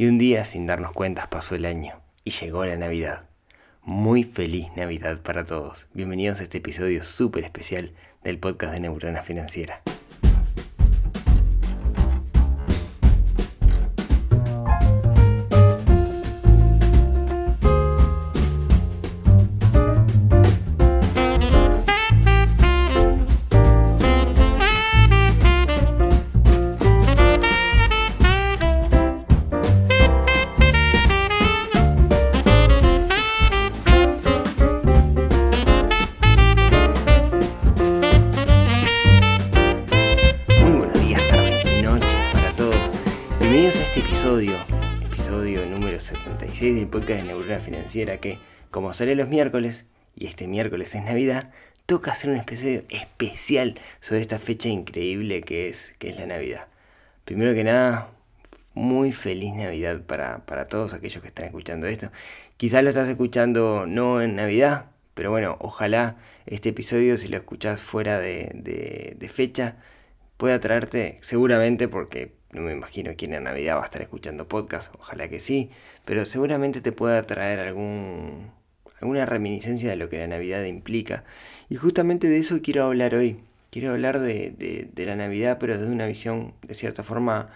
Y un día, sin darnos cuentas, pasó el año y llegó la Navidad. Muy feliz Navidad para todos. Bienvenidos a este episodio súper especial del podcast de Neurona Financiera. Financiera que, como sale los miércoles, y este miércoles es Navidad, toca hacer un episodio especial sobre esta fecha increíble que es, que es la Navidad. Primero que nada, muy feliz Navidad para, para todos aquellos que están escuchando esto. Quizás lo estás escuchando no en Navidad, pero bueno, ojalá este episodio, si lo escuchás fuera de, de- de fecha, pueda traerte, seguramente, porque no me imagino quién en Navidad va a estar escuchando podcast, ojalá que sí, pero seguramente te pueda traer algún, alguna reminiscencia de lo que la Navidad implica. Y justamente de eso quiero hablar hoy. Quiero hablar de, de- la Navidad, pero desde una visión de cierta forma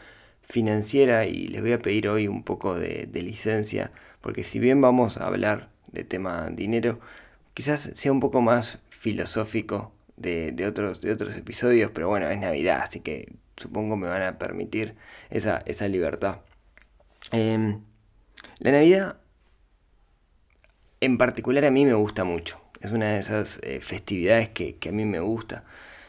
financiera y les voy a pedir hoy un poco de, de licencia, porque si bien vamos a hablar de tema dinero, quizás sea un poco más filosófico de, de otros, de otros episodios, pero bueno, es Navidad, así que supongo me van a permitir esa, esa libertad. Em, la Navidad en particular a mí me gusta mucho. Es una de esas eh, festividades que, que a mí me gusta.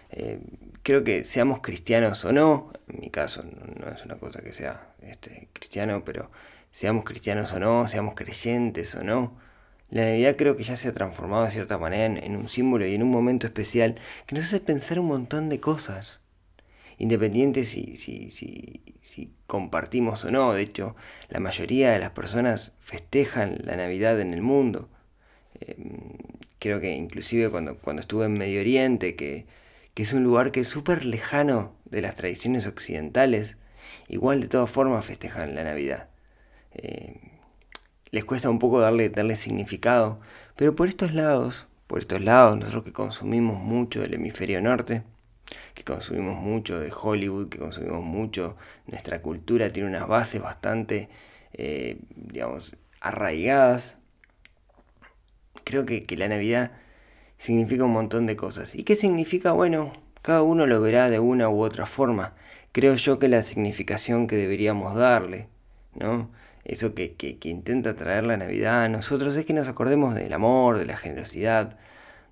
Eh, creo que seamos cristianos o no, en mi caso no, no es una cosa que sea este, cristiano, pero seamos cristianos o no, seamos creyentes o no, la Navidad creo que ya se ha transformado de cierta manera en, un símbolo y en un momento especial que nos hace pensar un montón de cosas. Independiente si, si, si, si compartimos o no, de hecho, la mayoría de las personas festejan la Navidad en el mundo. Eh, creo que inclusive cuando, cuando estuve en Medio Oriente, que, que es un lugar que es súper lejano de las tradiciones occidentales, igual de todas formas festejan la Navidad. Eh, les cuesta un poco darle, darle significado, pero por estos lados, por estos lados, nosotros que consumimos mucho del hemisferio norte, que consumimos mucho de Hollywood, que consumimos mucho, nuestra cultura tiene unas bases bastante, eh, digamos, arraigadas. Creo que, que la Navidad significa un montón de cosas. ¿Y qué significa? Bueno, cada uno lo verá de una u otra forma. Creo yo que la significación que deberíamos darle, ¿no? Eso que, que, intenta traer la Navidad a nosotros es que nos acordemos del amor, de la generosidad,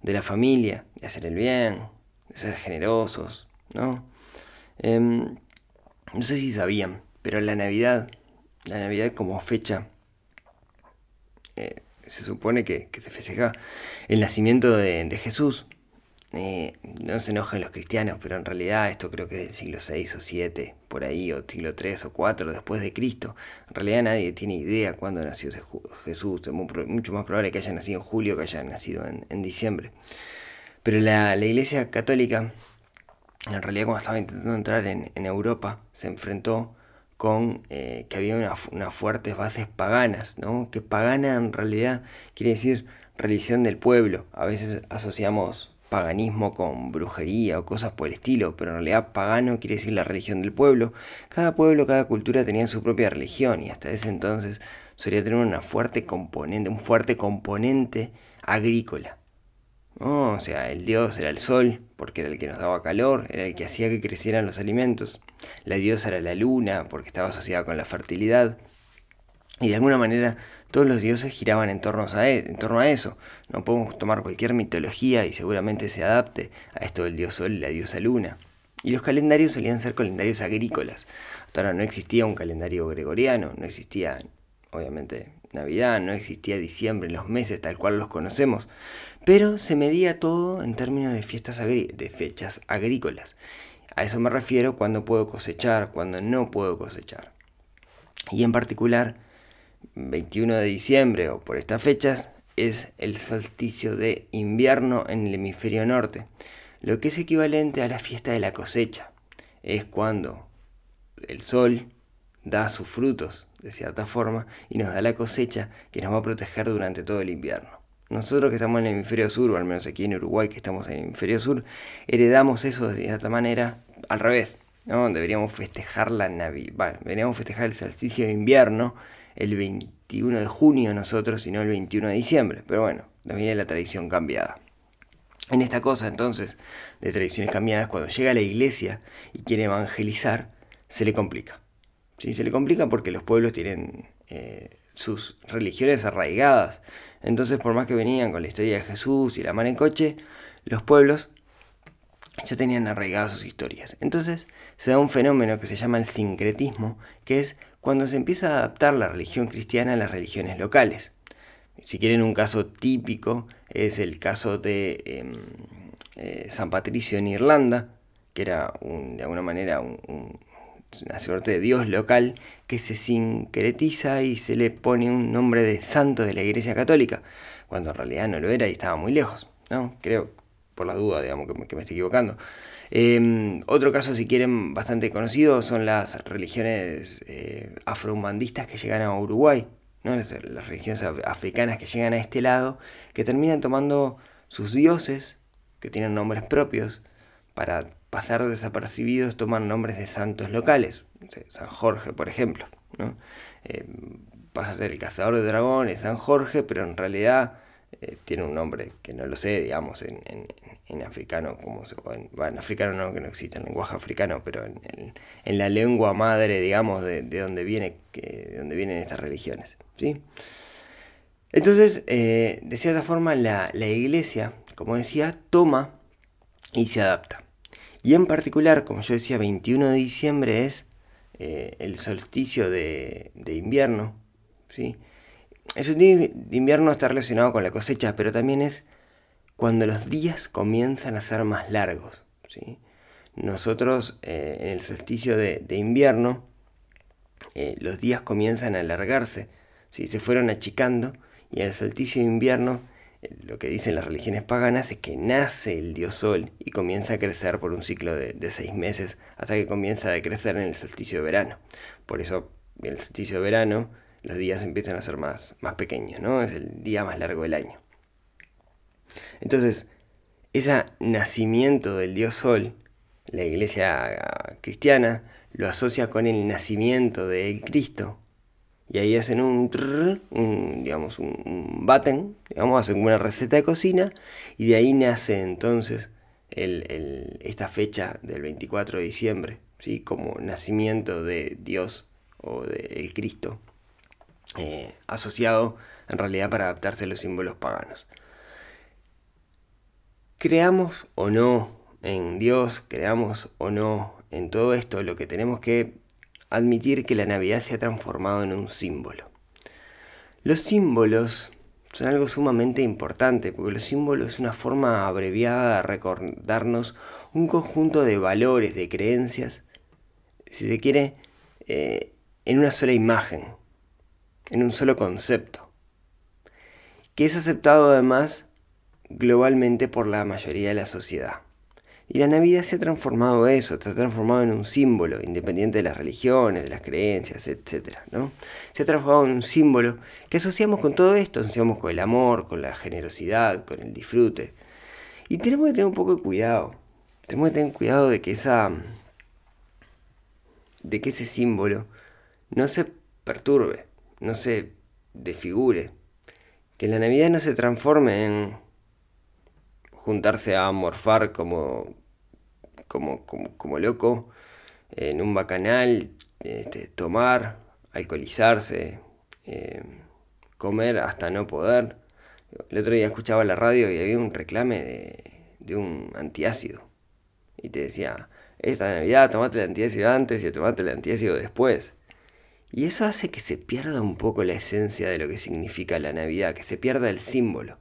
de la familia, de hacer el bien, de ser generosos, ¿no? Em, no sé si sabían, pero la Navidad, la Navidad como fecha, eh, se supone que, que se festeja el nacimiento de Jesús. Eh, no se enojen los cristianos, pero en realidad esto creo que es del siglo 6 o 7, por ahí, o siglo 3 o 4 después de Cristo. En realidad nadie tiene idea cuándo nació Jesús. Es mucho más probable que haya nacido en julio que haya nacido en, diciembre. Pero la, la Iglesia Católica, en realidad cuando estaba intentando entrar en, Europa, se enfrentó con eh, que había unas fuertes bases paganas, ¿no? Que pagana en realidad quiere decir religión del pueblo. A veces asociamos paganismo con brujería o cosas por el estilo, pero en realidad pagano quiere decir la religión del pueblo. Cada pueblo, cada cultura tenía su propia religión y hasta ese entonces solía tener una fuerte componente, un fuerte componente agrícola. ¿no? O sea, el dios era el sol, porque era el que nos daba calor, era el que hacía que crecieran los alimentos. La diosa era la luna, porque estaba asociada con la fertilidad. Y de alguna manera todos los dioses giraban en torno a, e- en torno a eso. No podemos tomar cualquier mitología y seguramente se adapte a esto del dios sol y la diosa luna. Y los calendarios solían ser calendarios agrícolas. Hasta ahora no existía un calendario gregoriano, no existía, obviamente, Navidad, no existía diciembre, los meses tal cual los conocemos. Pero se medía todo en términos de, fiestas de fechas agrícolas. A eso me refiero cuando puedo cosechar, cuando no puedo cosechar. Y en particular, 21 de diciembre o por estas fechas es el solsticio de invierno en el hemisferio norte, lo que es equivalente a la fiesta de la cosecha. Es cuando el sol da sus frutos de cierta forma y nos da la cosecha que nos va a proteger durante todo el invierno. Nosotros que estamos en el hemisferio sur, o al menos aquí en Uruguay que estamos en el hemisferio sur, heredamos eso de cierta manera al revés. ¿no? Deberíamos festejar la Navidad, deberíamos festejar el solsticio de invierno el 21 de junio nosotros y no el 21 de diciembre. Pero bueno, nos viene la tradición cambiada. En esta cosa entonces de tradiciones cambiadas, cuando llega a la iglesia y quiere evangelizar, se le complica. ¿Sí? Se le complica porque los pueblos tienen eh, sus religiones arraigadas. Entonces, por más que venían con la historia de Jesús y la mar en coche, los pueblos ya tenían arraigadas sus historias. Entonces, se da un fenómeno que se llama el sincretismo, que es cuando se empieza a adaptar la religión cristiana a las religiones locales. Si quieren un caso típico, es el caso de em, eh, San Patricio en Irlanda, que era de alguna manera una suerte de dios local que se sincretiza y se le pone un nombre de santo de la Iglesia Católica, cuando en realidad no lo era y estaba muy lejos. ¿no? Creo, por la duda, digamos, que me, que me estoy equivocando. Em, otro caso, si quieren, bastante conocido son las religiones eh, que llegan a Uruguay, ¿no? las religiones africanas que llegan a este lado, que terminan tomando sus dioses, que tienen nombres propios, para pasar desapercibidos toman nombres de santos locales, San Jorge, por ejemplo. ¿no? Em, pasa a ser el cazador de dragones, San Jorge, pero en realidad eh, tiene un nombre que no lo sé, digamos, en, en, africano, como se en, bueno, en africano no, que no existe, en lenguaje africano, pero en, en la lengua madre, digamos, de, de donde, viene, que, de donde vienen estas religiones. ¿sí? Entonces, eh, de cierta forma, la, la iglesia, como decía, toma y se adapta. Y en particular, como yo decía, 21 de diciembre es eh, el solsticio de, de invierno, ¿sí? Eso de invierno está relacionado con la cosecha, pero también es cuando los días comienzan a ser más largos. ¿sí? Nosotros eh, en el solsticio de, invierno, eh, los días comienzan a alargarse, ¿sí? se fueron achicando y en el solsticio de invierno eh, lo que dicen las religiones paganas es que nace el dios sol y comienza a crecer por un ciclo de, de seis meses hasta que comienza a crecer en el solsticio de verano. Por eso el solsticio de verano los días empiezan a ser más, más pequeños, ¿no? Es el día más largo del año. Entonces, ese nacimiento del dios Sol, la iglesia cristiana lo asocia con el nacimiento del Cristo. Y ahí hacen un, digamos, un, baten, digamos, hacen una receta de cocina y de ahí nace entonces esta fecha del 24 de diciembre, ¿sí? como nacimiento de Dios o del Cristo. Eh, asociado en realidad para adaptarse a los símbolos paganos. Creamos o no en Dios, creamos o no en todo esto, lo que tenemos que admitir que la Navidad se ha transformado en un símbolo. Los símbolos son algo sumamente importante, porque los símbolos es una forma abreviada de recordarnos un conjunto de valores, de creencias, si se quiere, eh, en una sola imagen, en un solo concepto, que es aceptado además globalmente por la mayoría de la sociedad. Y la Navidad se ha transformado eso, se ha transformado en un símbolo, independiente de las religiones, de las creencias, etc. ¿no? Se ha transformado en un símbolo que asociamos con todo esto, asociamos con el amor, con la generosidad, con el disfrute. Y tenemos que tener un poco de cuidado. Tenemos que tener cuidado de que esa. de que ese símbolo no se perturbe no se desfigure. Que la Navidad no se transforme en juntarse a morfar como, como, como, loco en un bacanal, este, tomar, alcoholizarse, eh, comer hasta no poder. El otro día escuchaba la radio y había un reclame de, de un antiácido. Y te decía, esta Navidad tomate el antiácido antes y tomate el antiácido después. Y eso hace que se pierda un poco la esencia de lo que significa la Navidad, que se pierda el símbolo.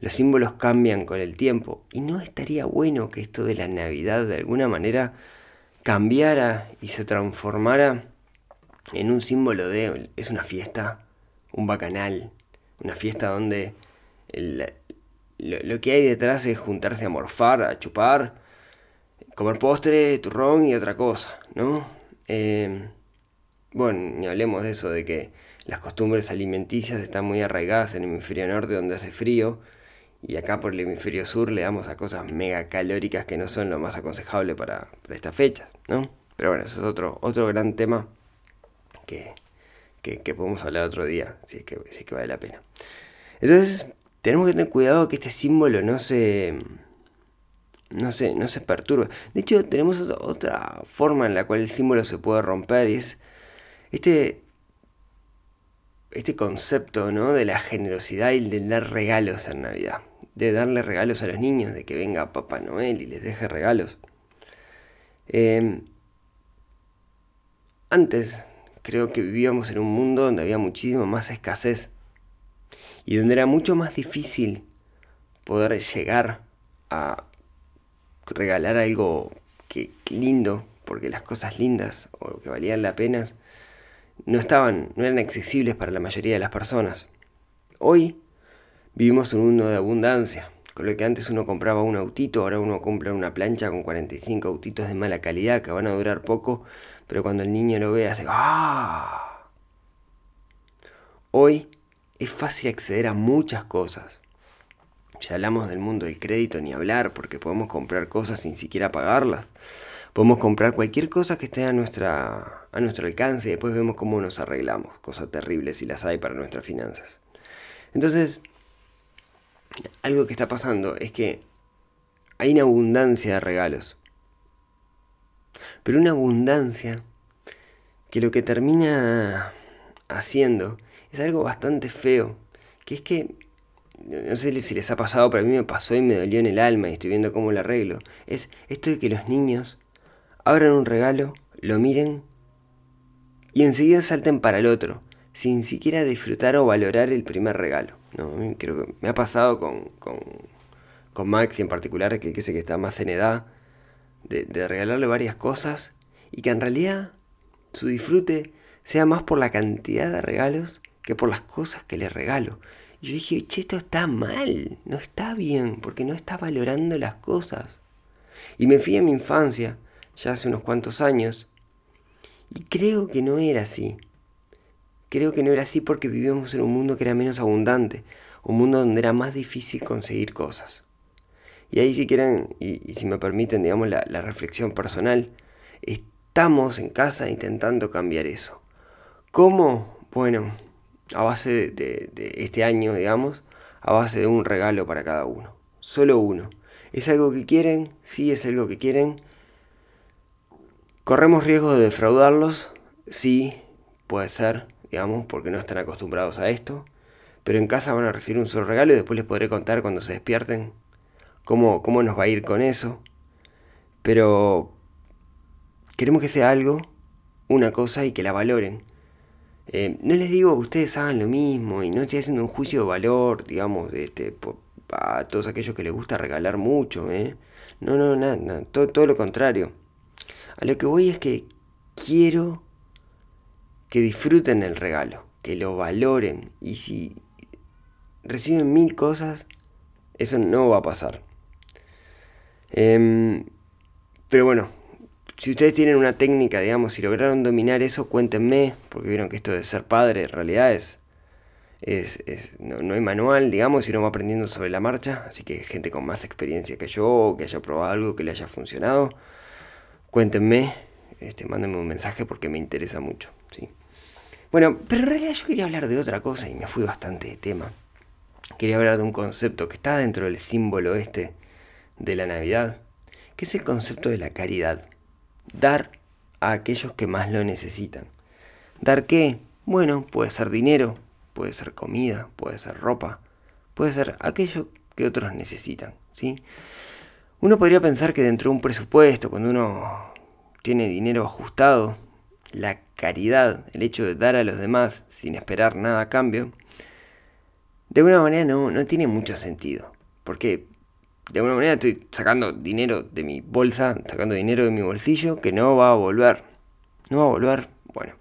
Los símbolos cambian con el tiempo y no estaría bueno que esto de la Navidad de alguna manera cambiara y se transformara en un símbolo de es una fiesta, un bacanal, una fiesta donde lo, que hay detrás es juntarse a morfar, a chupar, comer postre, turrón y otra cosa, ¿no? Eh, bueno, ni hablemos de eso, de que las costumbres alimenticias están muy arraigadas en el hemisferio norte donde hace frío y acá por el hemisferio sur le damos a cosas mega calóricas que no son lo más aconsejable para, para estas fechas, ¿no? Pero bueno, eso es otro, otro gran tema que, que, podemos hablar otro día, si es, que, que vale la pena. Entonces, tenemos que tener cuidado que este símbolo no se, no se, no se perturbe. De hecho, tenemos otra forma en la cual el símbolo se puede romper y es este, este concepto ¿no? de la generosidad y de dar regalos en Navidad. De darle regalos a los niños, de que venga Papá Noel y les deje regalos. Em, antes creo que vivíamos en un mundo donde había muchísimo más escasez y donde era mucho más difícil poder llegar a regalar algo que lindo, porque las cosas lindas o que valían la pena no estaban, no eran accesibles para la mayoría de las personas. Hoy vivimos un mundo de abundancia, con lo que antes uno compraba un autito, ahora uno compra una plancha con 45 autitos de mala calidad que van a durar poco, pero cuando el niño lo ve hace ¡ah! Hoy es fácil acceder a muchas cosas. Ya hablamos del mundo del crédito ni hablar, porque podemos comprar cosas sin siquiera pagarlas. Podemos comprar cualquier cosa que esté a, nuestra, a nuestro alcance y después vemos cómo nos arreglamos. Cosas terribles si las hay para nuestras finanzas. Entonces, algo que está pasando es que hay una abundancia de regalos. Pero una abundancia que lo que termina haciendo es algo bastante feo. Que es que, no sé si les ha pasado, pero a mí me pasó y me dolió en el alma y estoy viendo cómo lo arreglo. Es esto de que los niños abran un regalo, lo miren y enseguida salten para el otro, sin siquiera disfrutar o valorar el primer regalo. No, creo me ha pasado con, con, con Max en particular, que sé que está más en edad, de, de regalarle varias cosas y que en realidad su disfrute sea más por la cantidad de regalos que por las cosas que le regalo. Y yo dije, che, esto está mal, no está bien, porque no está valorando las cosas. Y me fui a mi infancia ya hace unos cuantos años. Y creo que no era así. Creo que no era así porque vivíamos en un mundo que era menos abundante, un mundo donde era más difícil conseguir cosas. Y ahí si quieren, y, si me permiten, digamos, la, reflexión personal, estamos en casa intentando cambiar eso. ¿Cómo? Bueno, a base de, de, este año, digamos, a base de un regalo para cada uno. Solo uno. ¿Es algo que quieren? Sí, es algo que quieren. ¿Corremos riesgo de defraudarlos? Sí, puede ser, digamos, porque no están acostumbrados a esto. Pero en casa van a recibir un solo regalo y después les podré contar cuando se despierten cómo, cómo nos va a ir con eso. Pero queremos que sea algo, una cosa y que la valoren. Eh, no les digo que ustedes hagan lo mismo y no estoy haciendo un juicio de valor, digamos, de este, a todos aquellos que les gusta regalar mucho. ¿eh? No, no, nada, todo, todo lo contrario. A lo que voy es que quiero que disfruten el regalo, que lo valoren. Y si reciben mil cosas, eso no va a pasar. Em, pero bueno, si ustedes tienen una técnica, digamos, si lograron dominar eso, cuéntenme, porque vieron que esto de ser padre en realidad es, es, no, hay manual, digamos, y uno va aprendiendo sobre la marcha, así que gente con más experiencia que yo, que haya probado algo que le haya funcionado, cuéntenme, este, mándenme un mensaje porque me interesa mucho, ¿sí? Bueno, pero en realidad yo quería hablar de otra cosa y me fui bastante de tema. Quería hablar de un concepto que está dentro del símbolo este de la Navidad, que es el concepto de la caridad. Dar a aquellos que más lo necesitan. ¿Dar qué? Bueno, puede ser dinero, puede ser comida, puede ser ropa, puede ser aquello que otros necesitan, ¿sí? Uno podría pensar que dentro de un presupuesto, cuando uno tiene dinero ajustado, la caridad, el hecho de dar a los demás sin esperar nada a cambio, de alguna manera no, no tiene mucho sentido. Porque de alguna manera estoy sacando dinero de mi bolsa, sacando dinero de mi bolsillo que no va a volver. No va a volver. Bueno,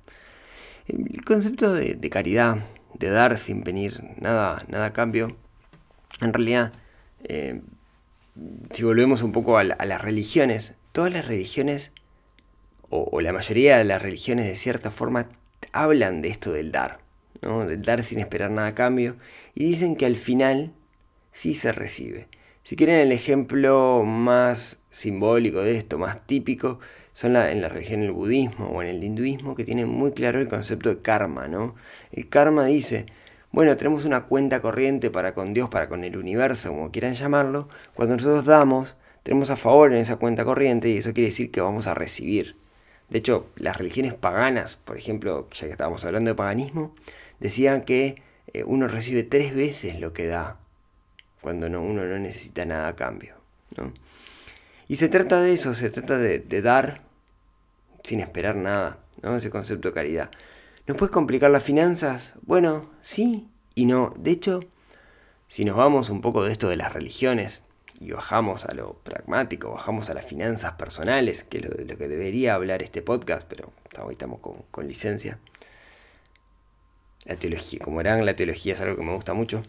el concepto de, caridad, de dar sin venir nada, nada a cambio, en realidad eh, si volvemos un poco a, las religiones, todas las religiones, o, la mayoría de las religiones de cierta forma, hablan de esto del dar, ¿no? del dar sin esperar nada a cambio, y dicen que al final sí se recibe. Si quieren el ejemplo más simbólico de esto, más típico, son en la religión del budismo o en el hinduismo que tienen muy claro el concepto de karma, ¿no? El karma dice, bueno, tenemos una cuenta corriente para con Dios, para con el universo, como quieran llamarlo, cuando nosotros damos, tenemos a favor en esa cuenta corriente y eso quiere decir que vamos a recibir. De hecho, las religiones paganas, por ejemplo, ya que estábamos hablando de paganismo, decían que eh, uno recibe tres veces lo que da cuando no, uno no necesita nada a cambio. Y se trata de eso, se trata de, dar sin esperar nada, ¿no? ese concepto de caridad. ¿Nos puedes complicar las finanzas? Bueno, sí y no. De hecho, si nos vamos un poco de esto de las religiones y bajamos a lo pragmático, bajamos a las finanzas personales, que es lo, de lo que debería hablar este podcast, pero hoy estamos con, licencia. La teología, como verán, la teología es algo que me gusta mucho.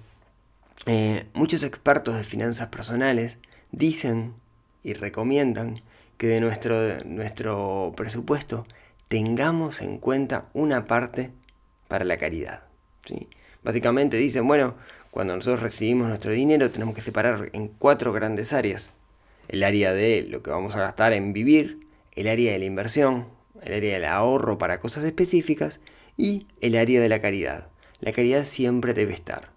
Eh, muchos expertos de finanzas personales dicen y recomiendan que de nuestro, nuestro presupuesto tengamos en cuenta una parte para la caridad. ¿sí? Básicamente dicen, bueno, cuando nosotros recibimos nuestro dinero tenemos que separar en cuatro grandes áreas. El área de lo que vamos a gastar en vivir, el área de la inversión, el área del ahorro para cosas específicas y el área de la caridad. La caridad siempre debe estar.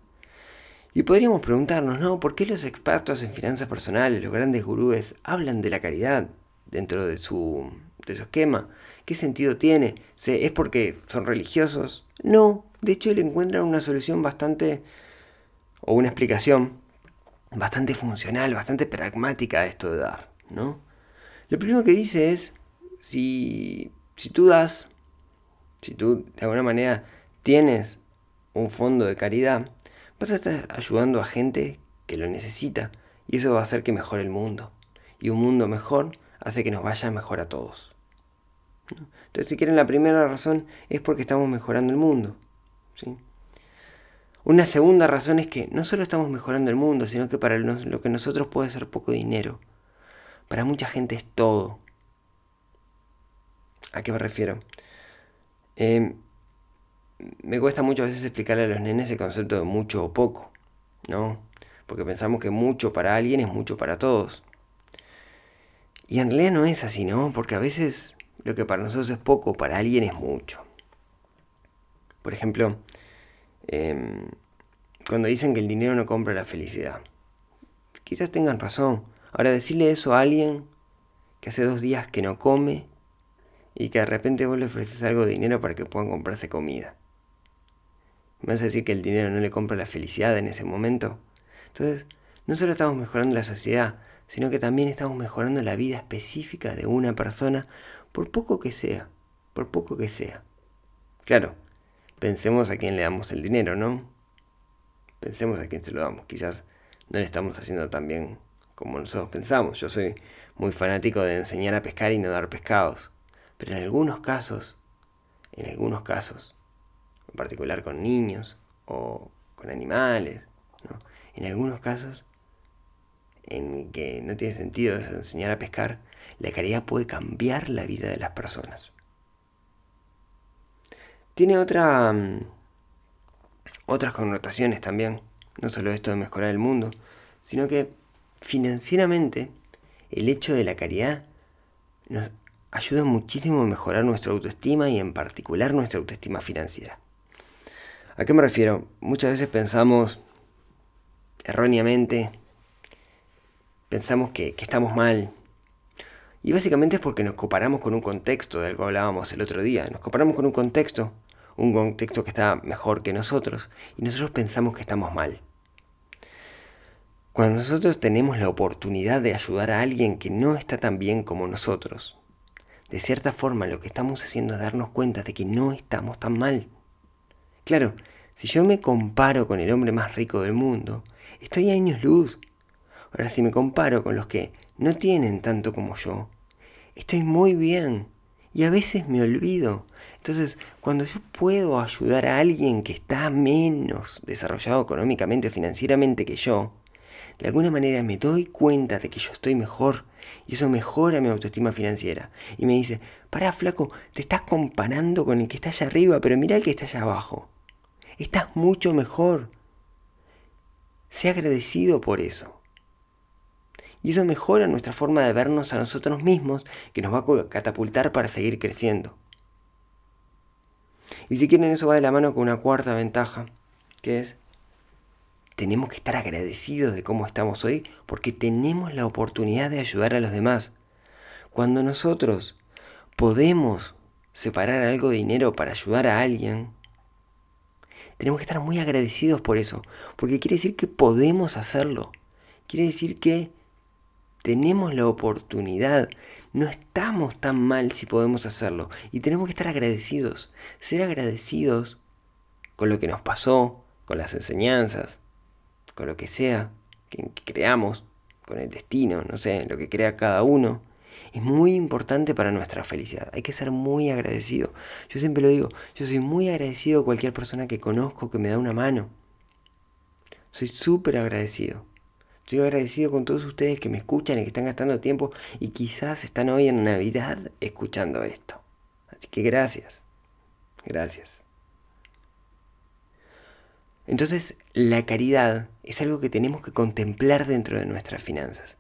Y podríamos preguntarnos, ¿no? ¿Por qué los expertos en finanzas personales, los grandes gurúes, hablan de la caridad dentro de su, de su esquema? ¿Qué sentido tiene? ¿Es porque son religiosos? No, de hecho le encuentran una solución bastante, o una explicación bastante funcional, bastante pragmática a esto de dar, ¿no? Lo primero que dice es, si, si tú das, si tú de alguna manera tienes un fondo de caridad, vas a estar ayudando a gente que lo necesita y eso va a hacer que mejore el mundo. Y un mundo mejor hace que nos vaya mejor a todos. Entonces, si quieren, la primera razón es porque estamos mejorando el mundo. ¿sí? Una segunda razón es que no solo estamos mejorando el mundo, sino que para lo que nosotros puede ser poco dinero, para mucha gente es todo. ¿A qué me refiero? Em, me cuesta mucho a veces explicarle a los nenes el concepto de mucho o poco, ¿no? Porque pensamos que mucho para alguien es mucho para todos. Y en realidad no es así, ¿no? Porque a veces lo que para nosotros es poco, para alguien es mucho. Por ejemplo, em, cuando dicen que el dinero no compra la felicidad. Quizás tengan razón. Ahora decirle eso a alguien que hace dos días que no come y que de repente vos le ofreces algo de dinero para que puedan comprarse comida. ¿Me vas a decir que el dinero no le compra la felicidad en ese momento? Entonces, no solo estamos mejorando la sociedad, sino que también estamos mejorando la vida específica de una persona, por poco que sea, por poco que sea. Claro, pensemos a quién le damos el dinero, ¿no? Pensemos a quién se lo damos. Quizás no le estamos haciendo tan bien como nosotros pensamos. Yo soy muy fanático de enseñar a pescar y no dar pescados. Pero en algunos casos, en algunos casos, en particular con niños o con animales. ¿no? En algunos casos en que no tiene sentido enseñar a pescar, la caridad puede cambiar la vida de las personas. Tiene otra, mm, otras connotaciones también, no solo esto de mejorar el mundo, sino que financieramente el hecho de la caridad nos ayuda muchísimo a mejorar nuestra autoestima y en particular nuestra autoestima financiera. ¿A qué me refiero? Muchas veces pensamos erróneamente, pensamos que, estamos mal. Y básicamente es porque nos comparamos con un contexto del que hablábamos el otro día. Nos comparamos con un contexto, un contexto que está mejor que nosotros, y nosotros pensamos que estamos mal. Cuando nosotros tenemos la oportunidad de ayudar a alguien que no está tan bien como nosotros, de cierta forma lo que estamos haciendo es darnos cuenta de que no estamos tan mal. Claro, si yo me comparo con el hombre más rico del mundo, estoy a años luz. Ahora, si me comparo con los que no tienen tanto como yo, estoy muy bien. Y a veces me olvido. Entonces, cuando yo puedo ayudar a alguien que está menos desarrollado económicamente o financieramente que yo, de alguna manera me doy cuenta de que yo estoy mejor Y eso mejora mi autoestima financiera. Y me dice, pará flaco, te estás comparando con el que está allá arriba, pero mira el que está allá abajo. Estás mucho mejor. Sé agradecido por eso. Y eso mejora nuestra forma de vernos a nosotros mismos, que nos va a catapultar para seguir creciendo. Y si quieren, eso va de la mano con una cuarta ventaja, que es, tenemos que estar agradecidos de cómo estamos hoy, porque tenemos la oportunidad de ayudar a los demás. Cuando nosotros podemos separar algo de dinero para ayudar a alguien, tenemos que estar muy agradecidos por eso, porque quiere decir que podemos hacerlo. Quiere decir que tenemos la oportunidad, no estamos tan mal si podemos hacerlo y tenemos que estar agradecidos, ser agradecidos con lo que nos pasó, con las enseñanzas, con lo que sea que creamos, con el destino, no sé, lo que crea cada uno. Es muy importante para nuestra felicidad. Hay que ser muy agradecido. Yo siempre lo digo, yo soy muy agradecido a cualquier persona que conozco que me da una mano. Soy súper agradecido. Estoy agradecido con todos ustedes que me escuchan y que están gastando tiempo y quizás están hoy en Navidad escuchando esto. Así que gracias. Gracias. Entonces, la caridad es algo que tenemos que contemplar dentro de nuestras finanzas.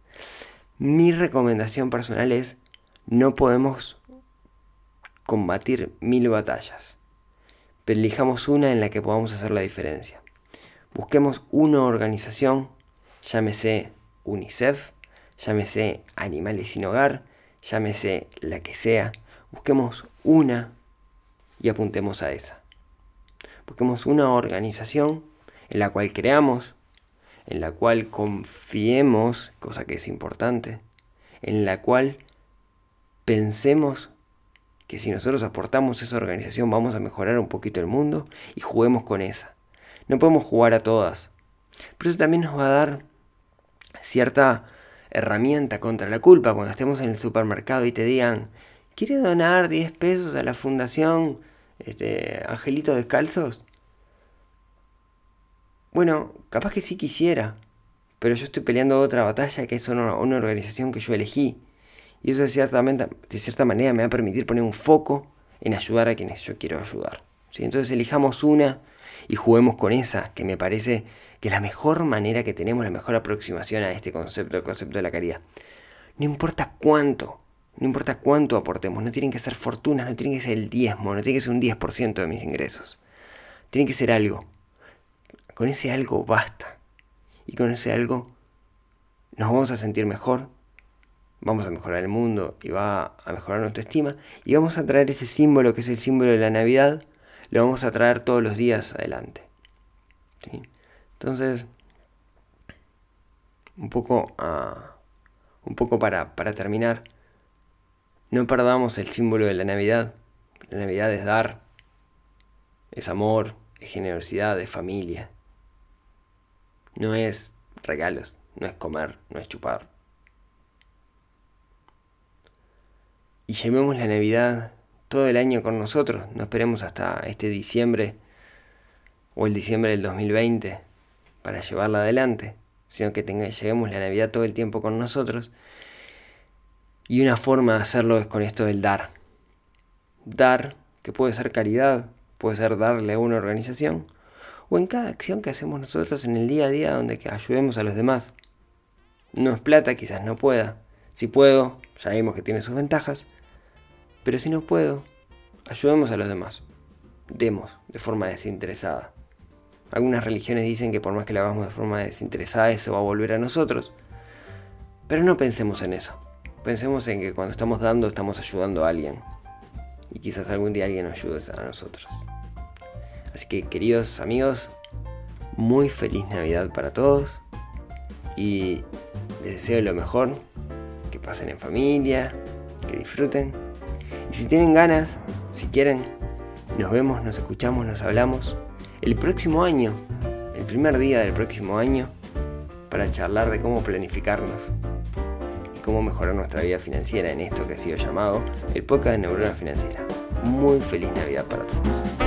Mi recomendación personal es, no podemos combatir mil batallas, pero elijamos una en la que podamos hacer la diferencia. Busquemos una organización llámese UNICEF, llámese Animales sin Hogar, llámese la que sea. Busquemos una y apuntemos a esa. Busquemos una organización en la cual creamos, en la cual confiemos, cosa que es importante, en la cual pensemos que si nosotros aportamos esa organización vamos a mejorar un poquito el mundo y juguemos con esa. No podemos jugar a todas, pero eso también nos va a dar cierta herramienta contra la culpa cuando estemos en el supermercado y te digan, ¿quiere donar 10 pesos a la fundación este, Angelitos Descalzos? Bueno, capaz que sí quisiera, pero yo estoy peleando otra batalla que es una, organización que yo elegí. Y eso de cierta, de cierta manera me va a permitir poner un foco en ayudar a quienes yo quiero ayudar. ¿sí? Entonces elijamos una y juguemos con esa, que me parece que la mejor manera que tenemos, la mejor aproximación a este concepto, el concepto de la caridad. No importa cuánto, no importa cuánto aportemos, no tienen que ser fortunas, no tienen que ser el diezmo, no tiene que ser un 10% de mis ingresos. Tiene que ser algo. Con ese algo basta. Y con ese algo nos vamos a sentir mejor, vamos a mejorar el mundo y va a mejorar nuestra estima y vamos a traer ese símbolo que es el símbolo de la Navidad, lo vamos a traer todos los días adelante. ¿sí? Entonces, un poco, ah, un poco para, para terminar, no perdamos el símbolo de la Navidad. La Navidad es dar, es amor, es generosidad, es familia. No es regalos, no es comer, no es chupar. Y llevemos la Navidad todo el año con nosotros, no esperemos hasta este diciembre o el diciembre del 2020 para llevarla adelante, sino que tenga, la Navidad todo el tiempo con nosotros. Y una forma de hacerlo es con esto del dar. Dar, que puede ser caridad, puede ser darle a una organización, o en cada acción que hacemos nosotros en el día a día donde que ayudemos a los demás. No es plata, quizás no pueda. Si puedo, ya vimos que tiene sus ventajas, pero si no puedo, ayudemos a los demás. Demos de forma desinteresada. Algunas religiones dicen que por más que lo hagamos de forma desinteresada, eso va a volver a nosotros. Pero no pensemos en eso. Pensemos en que cuando estamos dando, estamos ayudando a alguien. Y quizás algún día alguien nos ayude a nosotros. Así que, queridos amigos, muy feliz Navidad para todos. Y les deseo lo mejor. Que pasen en familia, que disfruten. Y si tienen ganas, si quieren, nos vemos, nos escuchamos, nos hablamos el próximo año, el primer día del próximo año, para charlar de cómo planificarnos y cómo mejorar nuestra vida financiera en esto que ha sido llamado el podcast de Neurona Financiera. Muy feliz Navidad para todos.